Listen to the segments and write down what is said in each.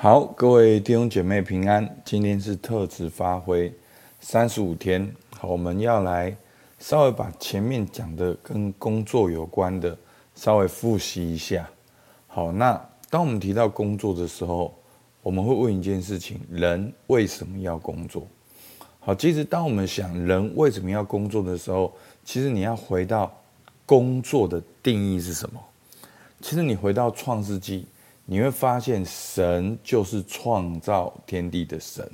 好，各位弟兄姐妹平安。今天是特质发挥三十五天，好，我们要来稍微把前面讲的跟工作有关的稍微复习一下。好，那当我们提到工作的时候，我们会问一件事情：人为什么要工作？好，其实当我们想人为什么要工作的时候，其实你要回到工作的定义是什么？其实你回到创世纪。你会发现，神就是创造天地的神。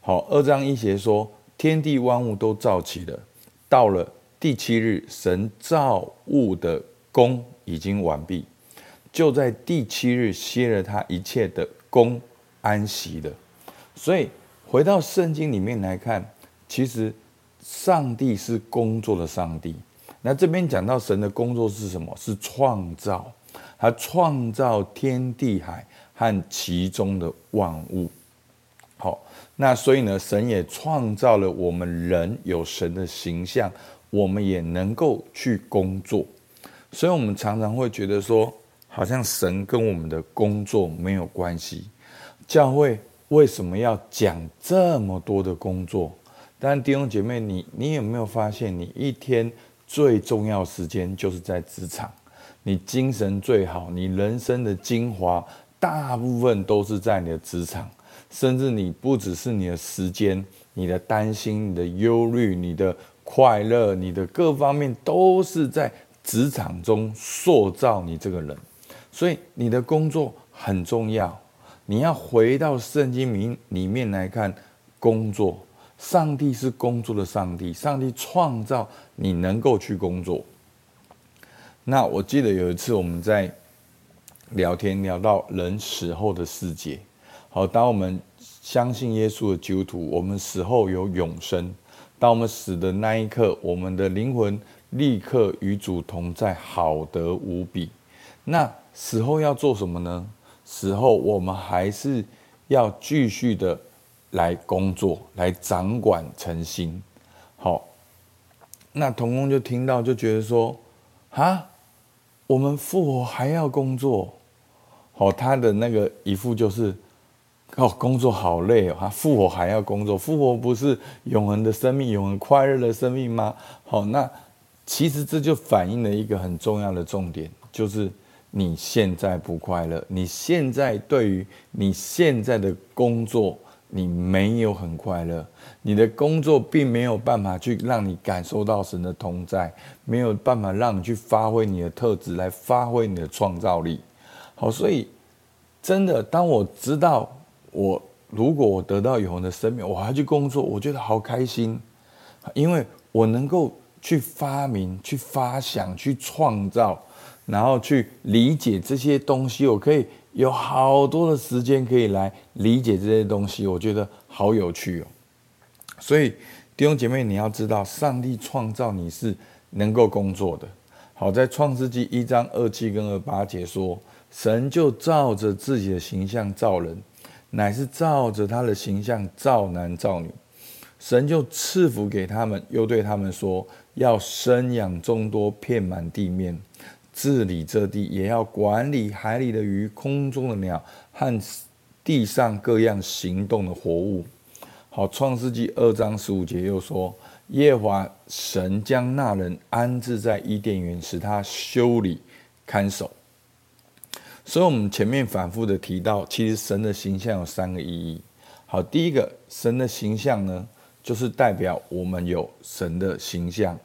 好，二章一节说，天地万物都造起了。到了第七日，神造物的工已经完毕，就在第七日歇了他一切的工，安息了。所以回到圣经里面来看，其实上帝是工作的上帝。那这边讲到神的工作是什么？是创造。他创造天地海和其中的万物，好，那所以呢，神也创造了我们人有神的形象，我们也能够去工作。所以，我们常常会觉得说，好像神跟我们的工作没有关系。教会为什么要讲这么多的工作？但弟兄姐妹，你你有没有发现，你一天最重要时间就是在职场？你精神最好，你人生的精华大部分都是在你的职场，甚至你不只是你的时间，你的担心、你的忧虑、你的快乐、你的各方面都是在职场中塑造你这个人。所以你的工作很重要，你要回到圣经里里面来看工作。上帝是工作的上帝，上帝创造你能够去工作。那我记得有一次我们在聊天，聊到人死后的世界。好，当我们相信耶稣的基督徒，我们死后有永生。当我们死的那一刻，我们的灵魂立刻与主同在，好得无比。那死后要做什么呢？死后我们还是要继续的来工作，来掌管诚心。好，那童工就听到就觉得说，哈。我们复活还要工作，好，他的那个一副就是，哦，工作好累哦，他复活还要工作，复活不是永恒的生命，永恒快乐的生命吗？好，那其实这就反映了一个很重要的重点，就是你现在不快乐，你现在对于你现在的工作。你没有很快乐，你的工作并没有办法去让你感受到神的同在，没有办法让你去发挥你的特质，来发挥你的创造力。好，所以真的，当我知道我如果我得到永恒的生命，我还要去工作，我觉得好开心，因为我能够去发明、去发想、去创造，然后去理解这些东西，我可以。有好多的时间可以来理解这些东西，我觉得好有趣哦。所以弟兄姐妹，你要知道，上帝创造你是能够工作的。好，在创世纪一章二七跟二八节说，神就照着自己的形象造人，乃是照着他的形象造男造女。神就赐福给他们，又对他们说，要生养众多，遍满地面。治理这地，也要管理海里的鱼、空中的鸟和地上各样行动的活物。好，创世纪二章十五节又说：耶华神将那人安置在伊甸园，使他修理看守。所以，我们前面反复的提到，其实神的形象有三个意义。好，第一个，神的形象呢，就是代表我们有神的形象。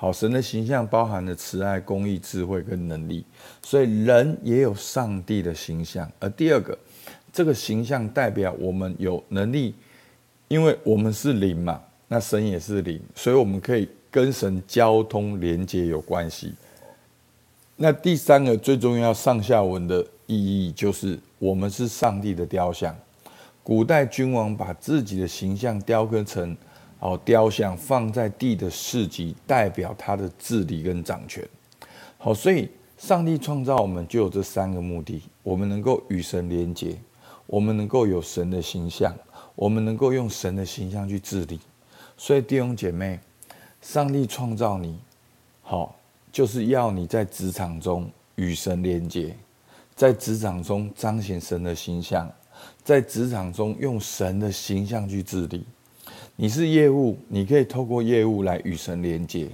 好，神的形象包含了慈爱、公义、智慧跟能力，所以人也有上帝的形象。而第二个，这个形象代表我们有能力，因为我们是灵嘛，那神也是灵，所以我们可以跟神交通连接有关系。那第三个最重要上下文的意义就是，我们是上帝的雕像。古代君王把自己的形象雕刻成。好，雕像放在地的市集，代表他的治理跟掌权。好，所以上帝创造我们就有这三个目的：我们能够与神连接，我们能够有神的形象，我们能够用神的形象去治理。所以弟兄姐妹，上帝创造你，好，就是要你在职场中与神连接，在职场中彰显神的形象。在职场中用神的形象去治理。你是业务，你可以透过业务来与神连接，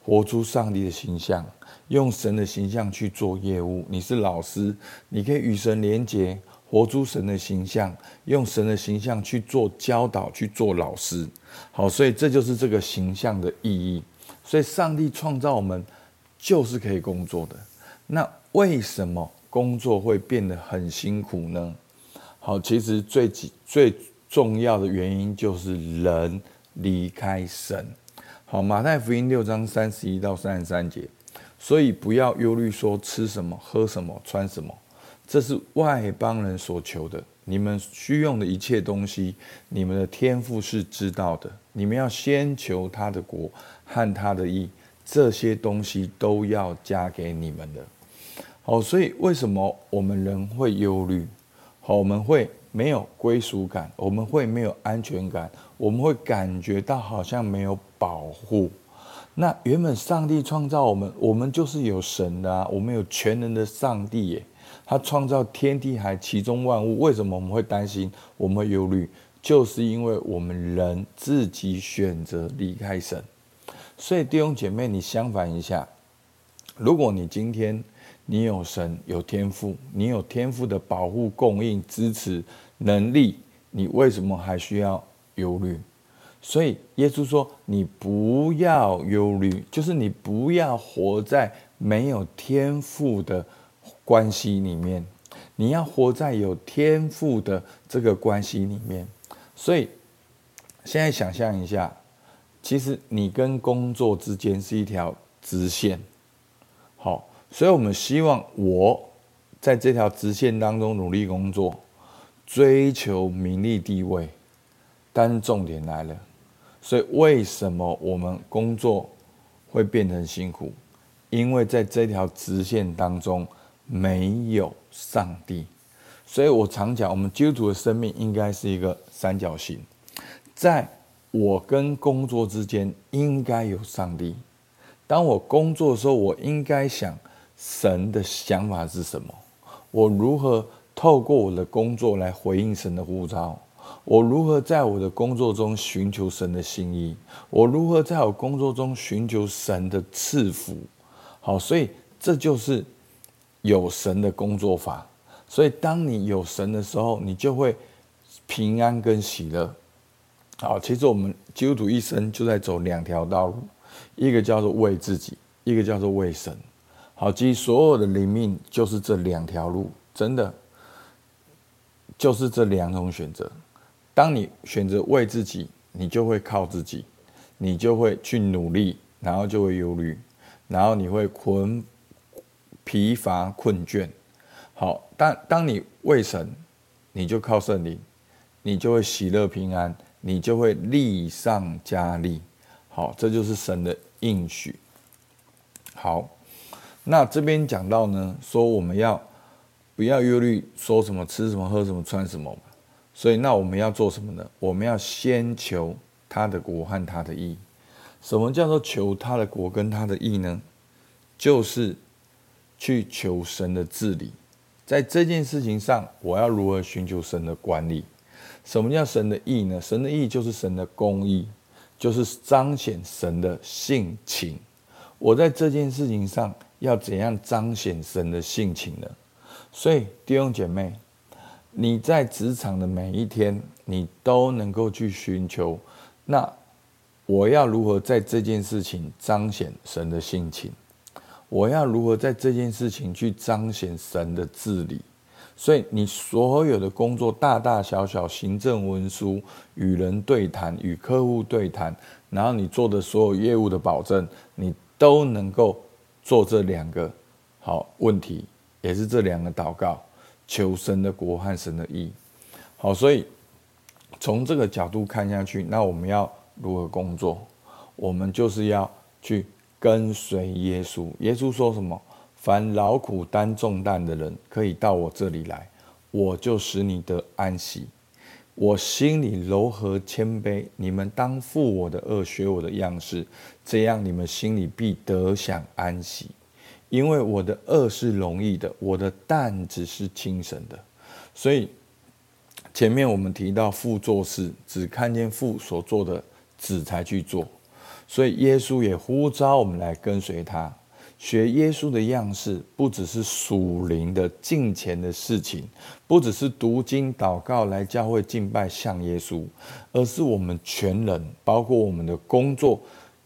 活出上帝的形象，用神的形象去做业务。你是老师，你可以与神连接，活出神的形象，用神的形象去做教导，去做老师。好，所以这就是这个形象的意义。所以上帝创造我们就是可以工作的。那为什么工作会变得很辛苦呢？好，其实最最。重要的原因就是人离开神。好，马太福音六章三十一到三十三节，所以不要忧虑说吃什么、喝什么、穿什么，这是外邦人所求的。你们需用的一切东西，你们的天赋是知道的。你们要先求他的国和他的义，这些东西都要加给你们的。好，所以为什么我们人会忧虑？好，我们会。没有归属感，我们会没有安全感，我们会感觉到好像没有保护。那原本上帝创造我们，我们就是有神的啊，我们有全能的上帝耶，他创造天地海其中万物。为什么我们会担心？我们会忧虑，就是因为我们人自己选择离开神。所以弟兄姐妹，你相反一下，如果你今天。你有神，有天赋，你有天赋的保护、供应、支持能力，你为什么还需要忧虑？所以耶稣说：“你不要忧虑，就是你不要活在没有天赋的关系里面，你要活在有天赋的这个关系里面。”所以现在想象一下，其实你跟工作之间是一条直线，所以，我们希望我在这条直线当中努力工作，追求名利地位。但是重点来了，所以为什么我们工作会变成辛苦？因为在这条直线当中没有上帝。所以我常讲，我们基督徒的生命应该是一个三角形，在我跟工作之间应该有上帝。当我工作的时候，我应该想。神的想法是什么？我如何透过我的工作来回应神的呼召？我如何在我的工作中寻求神的心意？我如何在我工作中寻求神的赐福？好，所以这就是有神的工作法。所以当你有神的时候，你就会平安跟喜乐。好，其实我们基督徒一生就在走两条道路，一个叫做为自己，一个叫做为神。好，其实所有的灵命就是这两条路，真的就是这两种选择。当你选择为自己，你就会靠自己，你就会去努力，然后就会忧虑，然后你会困疲乏困倦。好，当当你为神，你就靠圣灵，你就会喜乐平安，你就会力上加力。好，这就是神的应许。好。那这边讲到呢，说我们要不要忧虑，说什么吃什么喝什么穿什么，所以那我们要做什么呢？我们要先求他的国和他的义。什么叫做求他的国跟他的义呢？就是去求神的治理，在这件事情上，我要如何寻求神的管理？什么叫神的义呢？神的义就是神的公义，就是彰显神的性情。我在这件事情上。要怎样彰显神的性情呢？所以弟兄姐妹，你在职场的每一天，你都能够去寻求。那我要如何在这件事情彰显神的性情？我要如何在这件事情去彰显神的治理？所以你所有的工作，大大小小行政文书、与人对谈、与客户对谈，然后你做的所有业务的保证，你都能够。做这两个好问题，也是这两个祷告，求神的国和神的义。好，所以从这个角度看下去，那我们要如何工作？我们就是要去跟随耶稣。耶稣说什么？凡劳苦担重担的人，可以到我这里来，我就使你得安息。我心里柔和谦卑，你们当负我的轭，学我的样式，这样你们心里必得享安息。因为我的轭是容易的，我的担子是轻省的。所以，前面我们提到父做事，只看见父所做的，子才去做。所以耶稣也呼召我们来跟随他，学耶稣的样式，不只是属灵的敬虔的事情，不只是读经祷告来教会敬拜像耶稣，而是我们全人，包括我们的工作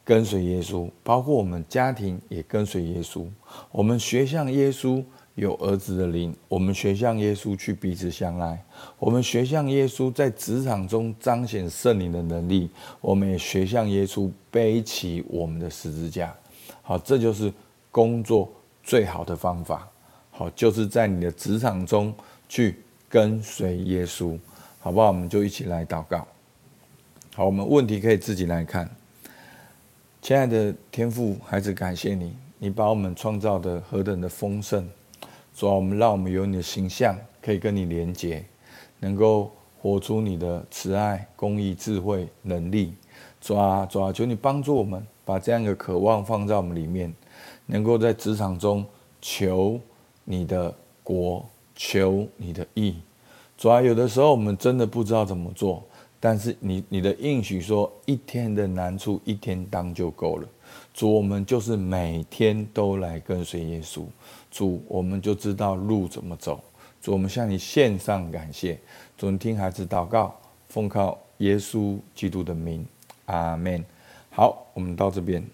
跟随耶稣，包括我们家庭也跟随耶稣。我们学像耶稣。有儿子的灵，我们学像耶稣去彼此相爱；我们学像耶稣在职场中彰显圣灵的能力；我们也学像耶稣背起我们的十字架。好，这就是工作最好的方法。好，就是在你的职场中去跟随耶稣，好不好？我们就一起来祷告。好，我们问题可以自己来看。亲爱的天父，孩子，感谢你，你把我们创造的何等的丰盛。主啊，我们让我们有你的形象，可以跟你连接，能够活出你的慈爱、公义、智慧、能力。主啊，主啊，求你帮助我们，把这样一个渴望放在我们里面，能够在职场中求你的国，求你的义。主啊，有的时候我们真的不知道怎么做，但是你你的应许说，一天的难处一天当就够了。主，我们就是每天都来跟随耶稣。主，我们就知道路怎么走。主，我们向你献上感谢。主，听孩子祷告，奉靠耶稣基督的名，阿门。好，我们到这边。